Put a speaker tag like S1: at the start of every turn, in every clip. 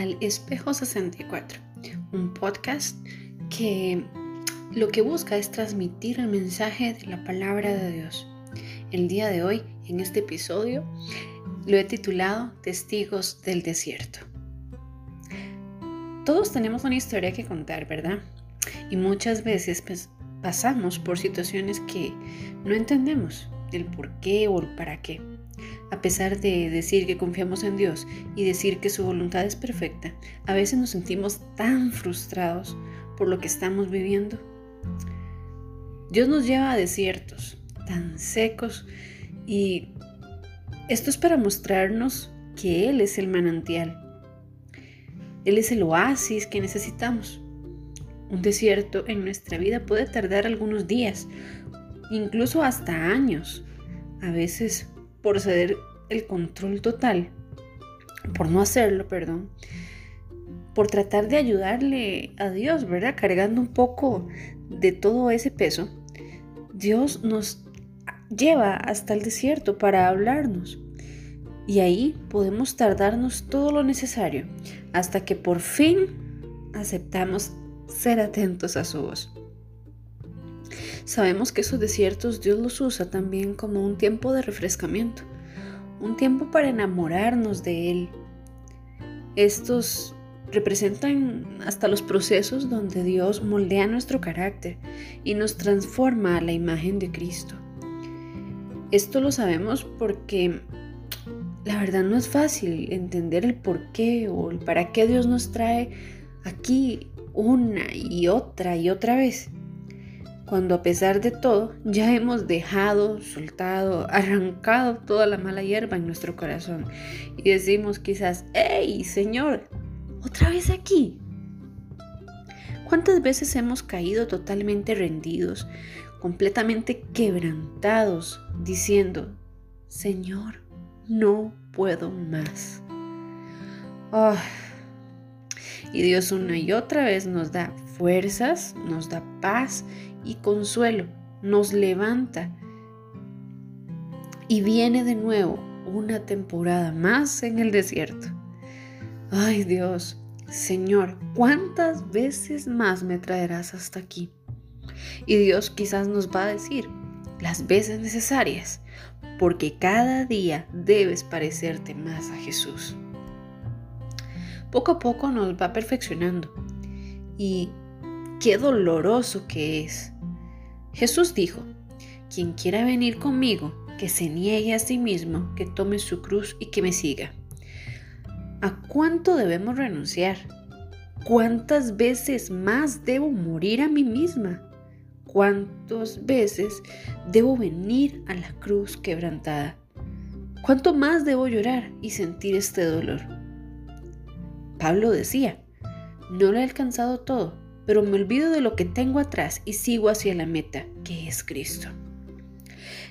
S1: al Espejo 64, un podcast que lo que busca es transmitir el mensaje de la palabra de Dios. El día de hoy, en este episodio, lo he titulado Testigos del Desierto. Todos tenemos una historia que contar, ¿verdad? Y muchas veces pues, pasamos por situaciones que no entendemos el por qué o el para qué. A pesar de decir que confiamos en Dios y decir que su voluntad es perfecta, a veces nos sentimos tan frustrados por lo que estamos viviendo. Dios nos lleva a desiertos tan secos y esto es para mostrarnos que Él es el manantial. Él es el oasis que necesitamos. Un desierto en nuestra vida puede tardar algunos días, incluso hasta años. A veces por ceder el control total, por no hacerlo, perdón, por tratar de ayudarle a Dios, ¿verdad? Cargando un poco de todo ese peso, Dios nos lleva hasta el desierto para hablarnos. Y ahí podemos tardarnos todo lo necesario hasta que por fin aceptamos ser atentos a su voz. Sabemos que esos desiertos Dios los usa también como un tiempo de refrescamiento, un tiempo para enamorarnos de Él. Estos representan hasta los procesos donde Dios moldea nuestro carácter y nos transforma a la imagen de Cristo. Esto lo sabemos porque la verdad no es fácil entender el por qué o el para qué Dios nos trae aquí una y otra y otra vez cuando a pesar de todo ya hemos dejado, soltado, arrancado toda la mala hierba en nuestro corazón y decimos quizás, ¡Hey, Señor! ¿Otra vez aquí? ¿Cuántas veces hemos caído totalmente rendidos, completamente quebrantados, diciendo, Señor, no puedo más? Oh. Y Dios una y otra vez nos da fuerzas, nos da paz y consuelo, nos levanta y viene de nuevo una temporada más en el desierto. Ay Dios, Señor, ¿cuántas veces más me traerás hasta aquí? Y Dios quizás nos va a decir las veces necesarias, porque cada día debes parecerte más a Jesús. Poco a poco nos va perfeccionando y qué doloroso que es Jesús dijo, quien quiera venir conmigo, que se niegue a sí mismo, que tome su cruz y que me siga. ¿A cuánto debemos renunciar? ¿Cuántas veces más debo morir a mí misma? ¿Cuántas veces debo venir a la cruz quebrantada? ¿Cuánto más debo llorar y sentir este dolor? Pablo decía, no lo he alcanzado todo, pero me olvido de lo que tengo atrás y sigo hacia la meta, que es Cristo.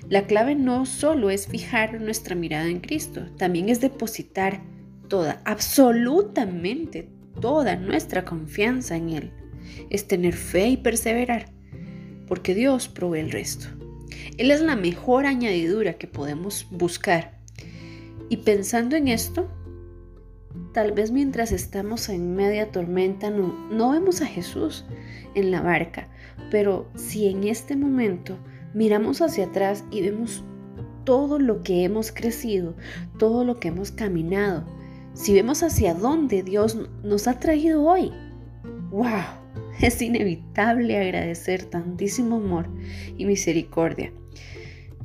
S1: La clave no solo es fijar nuestra mirada en Cristo, también es depositar toda, absolutamente toda nuestra confianza en Él. Es tener fe y perseverar, porque Dios provee el resto. Él es la mejor añadidura que podemos buscar. Y pensando en esto, Tal vez mientras estamos en media tormenta no, no vemos a Jesús en la barca, pero si en este momento miramos hacia atrás y vemos todo lo que hemos crecido, todo lo que hemos caminado, si vemos hacia dónde Dios nos ha traído hoy, wow, es inevitable agradecer tantísimo amor y misericordia.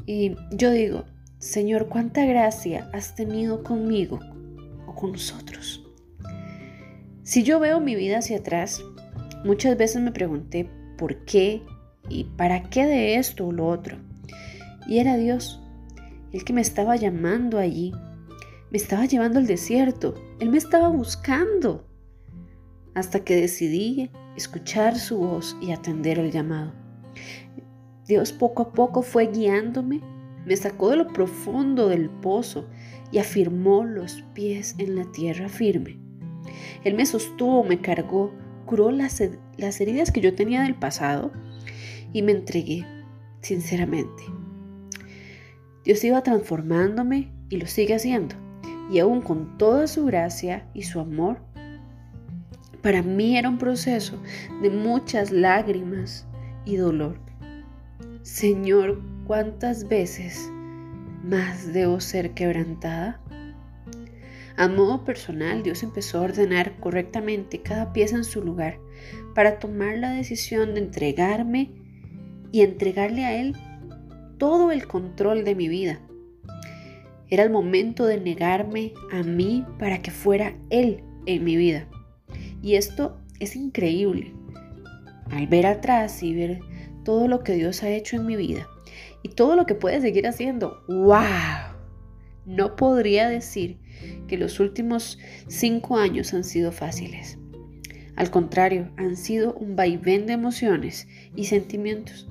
S1: Y yo digo, Señor, cuánta gracia has tenido conmigo con nosotros. Si yo veo mi vida hacia atrás, muchas veces me pregunté por qué y para qué de esto o lo otro. Y era Dios, el que me estaba llamando allí, me estaba llevando al desierto, Él me estaba buscando, hasta que decidí escuchar su voz y atender el llamado. Dios poco a poco fue guiándome, me sacó de lo profundo del pozo y afirmó los pies en la tierra firme. Él me sostuvo, me cargó, curó las, las heridas que yo tenía del pasado y me entregué sinceramente. Dios iba transformándome y lo sigue haciendo. Y aún con toda su gracia y su amor, Para mí era un proceso de muchas lágrimas y dolor. Señor, ¿cuántas veces más debo ser quebrantada? A modo personal, Dios empezó a ordenar correctamente cada pieza en su lugar para tomar la decisión de entregarme y entregarle a Él todo el control de mi vida. Era el momento de negarme a mí para que fuera Él en mi vida. Y esto es increíble. Al ver atrás y ver todo lo que Dios ha hecho en mi vida y todo lo que puede seguir haciendo, ¡wow! No podría decir que los últimos cinco años han sido fáciles. Al contrario, han sido un vaivén de emociones y sentimientos.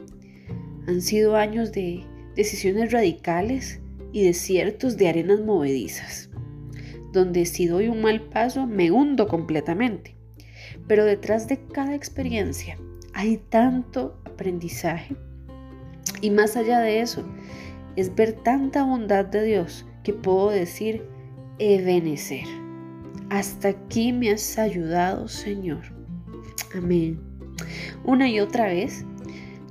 S1: Han sido años de decisiones radicales y desiertos de arenas movedizas, donde si doy un mal paso me hundo completamente. Pero detrás de cada experiencia hay tanto aprendizaje y más allá de eso es ver tanta bondad de Dios que puedo decir Ebenecer. Hasta aquí me has ayudado, Señor. Amén. Una y otra vez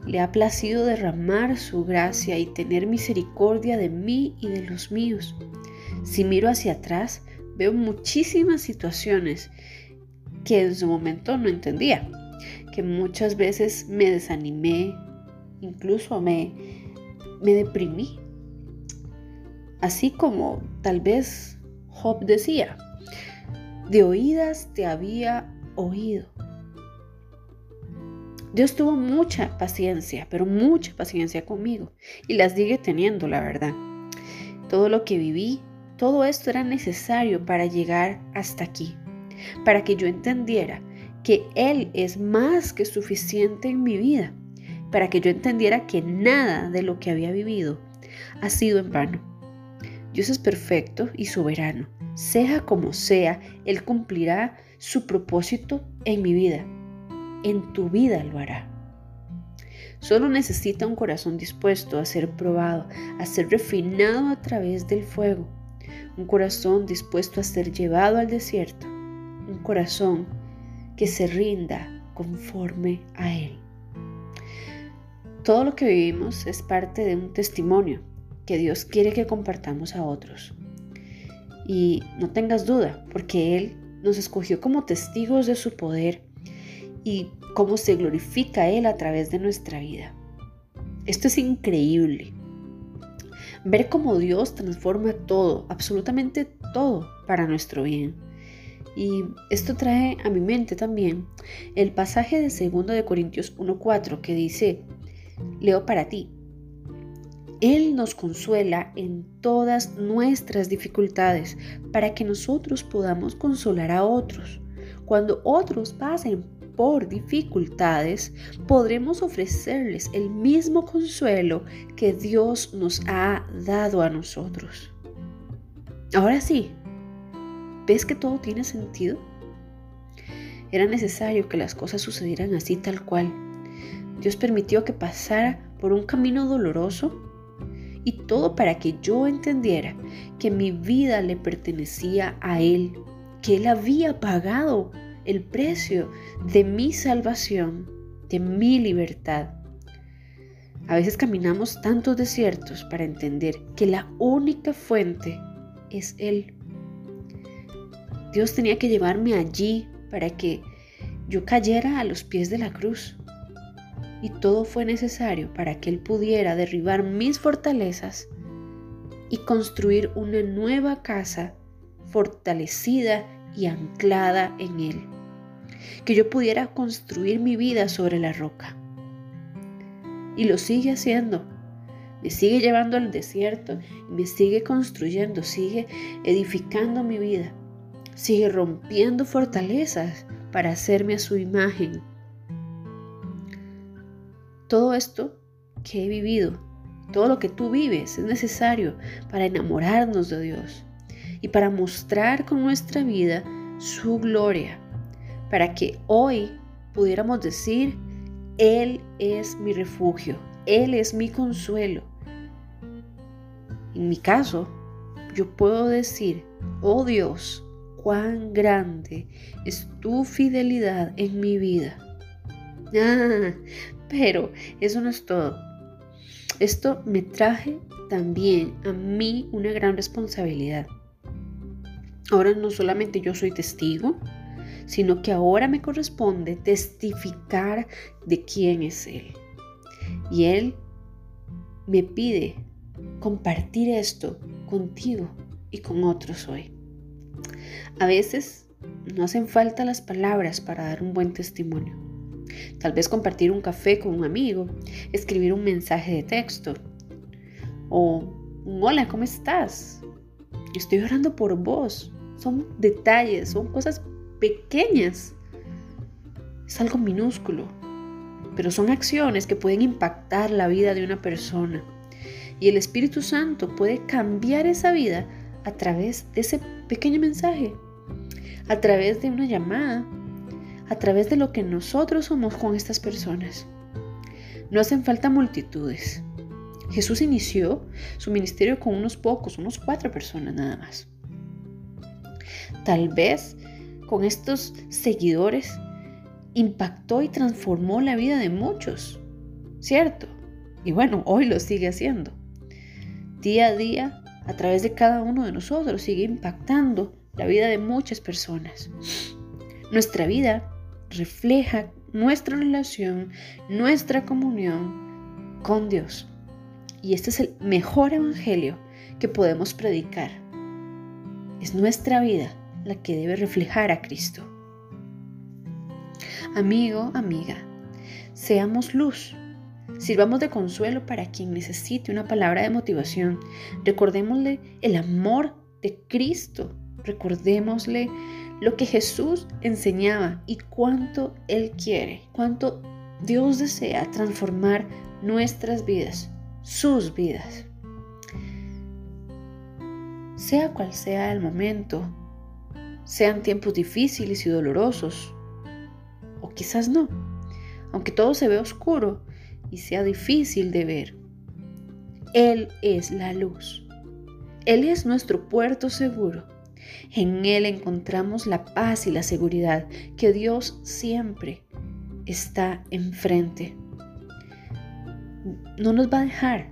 S1: le ha placido derramar su gracia y tener misericordia de mí y de los míos. Si miro hacia atrás, veo muchísimas situaciones que en su momento no entendía, que muchas veces me desanimé, incluso me, me deprimí. Así como tal vez Job decía, de oídas te había oído. Dios tuvo mucha paciencia, pero mucha paciencia conmigo y la sigue teniendo, la verdad. Todo lo que viví, todo esto era necesario para llegar hasta aquí para que yo entendiera que Él es más que suficiente en mi vida, para que yo entendiera que nada de lo que había vivido ha sido en vano. Dios es perfecto y soberano. Sea como sea, Él cumplirá su propósito en mi vida. En tu vida lo hará. Solo necesita un corazón dispuesto a ser probado, a ser refinado a través del fuego. Un corazón dispuesto a ser llevado al desierto un corazón que se rinda conforme a Él. Todo lo que vivimos es parte de un testimonio que Dios quiere que compartamos a otros. Y no tengas duda, porque Él nos escogió como testigos de su poder y cómo se glorifica Él a través de nuestra vida. Esto es increíble. Ver cómo Dios transforma todo, absolutamente todo, para nuestro bien. Y esto trae a mi mente también el pasaje de 2 de Corintios 1:4 que dice, leo para ti. Él nos consuela en todas nuestras dificultades para que nosotros podamos consolar a otros. Cuando otros pasen por dificultades, podremos ofrecerles el mismo consuelo que Dios nos ha dado a nosotros. Ahora sí, ¿Ves que todo tiene sentido? Era necesario que las cosas sucedieran así tal cual. Dios permitió que pasara por un camino doloroso y todo para que yo entendiera que mi vida le pertenecía a Él, que Él había pagado el precio de mi salvación, de mi libertad. A veces caminamos tantos desiertos para entender que la única fuente es Él. Dios tenía que llevarme allí para que yo cayera a los pies de la cruz. Y todo fue necesario para que Él pudiera derribar mis fortalezas y construir una nueva casa fortalecida y anclada en Él. Que yo pudiera construir mi vida sobre la roca. Y lo sigue haciendo. Me sigue llevando al desierto me sigue construyendo, sigue edificando mi vida sigue rompiendo fortalezas para hacerme a su imagen. Todo esto que he vivido, todo lo que tú vives es necesario para enamorarnos de Dios y para mostrar con nuestra vida su gloria, para que hoy pudiéramos decir, Él es mi refugio, Él es mi consuelo. En mi caso, yo puedo decir, oh Dios, cuán grande es tu fidelidad en mi vida. Ah, pero eso no es todo. Esto me traje también a mí una gran responsabilidad. Ahora no solamente yo soy testigo, sino que ahora me corresponde testificar de quién es Él. Y Él me pide compartir esto contigo y con otros hoy. A veces no hacen falta las palabras para dar un buen testimonio. Tal vez compartir un café con un amigo, escribir un mensaje de texto o un hola, ¿cómo estás? Estoy orando por vos. Son detalles, son cosas pequeñas. Es algo minúsculo, pero son acciones que pueden impactar la vida de una persona. Y el Espíritu Santo puede cambiar esa vida a través de ese pequeño mensaje, a través de una llamada, a través de lo que nosotros somos con estas personas. No hacen falta multitudes. Jesús inició su ministerio con unos pocos, unos cuatro personas nada más. Tal vez con estos seguidores impactó y transformó la vida de muchos, ¿cierto? Y bueno, hoy lo sigue haciendo. Día a día, a través de cada uno de nosotros, sigue impactando la vida de muchas personas. Nuestra vida refleja nuestra relación, nuestra comunión con Dios. Y este es el mejor evangelio que podemos predicar. Es nuestra vida la que debe reflejar a Cristo. Amigo, amiga, seamos luz. Sirvamos de consuelo para quien necesite una palabra de motivación. Recordémosle el amor de Cristo. Recordémosle lo que Jesús enseñaba y cuánto Él quiere, cuánto Dios desea transformar nuestras vidas, sus vidas. Sea cual sea el momento sean tiempos difíciles y dolorosos, o quizás no, aunque todo se ve oscuro y sea difícil de ver. Él es la luz. Él es nuestro puerto seguro. En Él encontramos la paz y la seguridad que Dios siempre está enfrente. No nos va a dejar,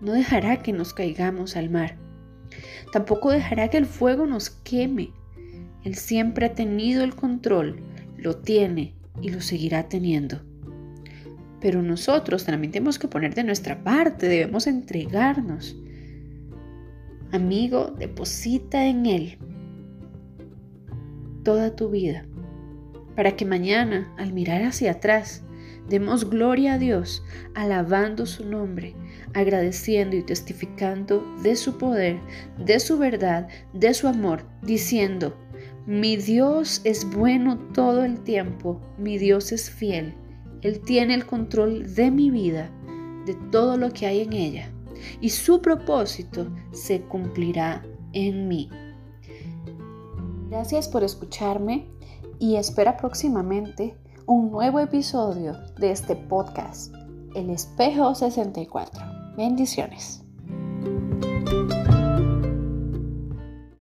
S1: no dejará que nos caigamos al mar. Tampoco dejará que el fuego nos queme él siempre ha tenido el control, lo tiene y lo seguirá teniendo. Pero nosotros también tenemos que poner de nuestra parte, debemos entregarnos. Amigo, deposita en Él toda tu vida, para que mañana, al mirar hacia atrás, demos gloria a Dios, alabando su nombre, agradeciendo y testificando de su poder, de su verdad, de su amor, diciendo, mi Dios es bueno todo el tiempo, mi Dios es fiel. Él tiene el control de mi vida, de todo lo que hay en ella, y su propósito se cumplirá en mí. Gracias por escucharme y espera próximamente un nuevo episodio de este podcast, El Espejo 64. Bendiciones.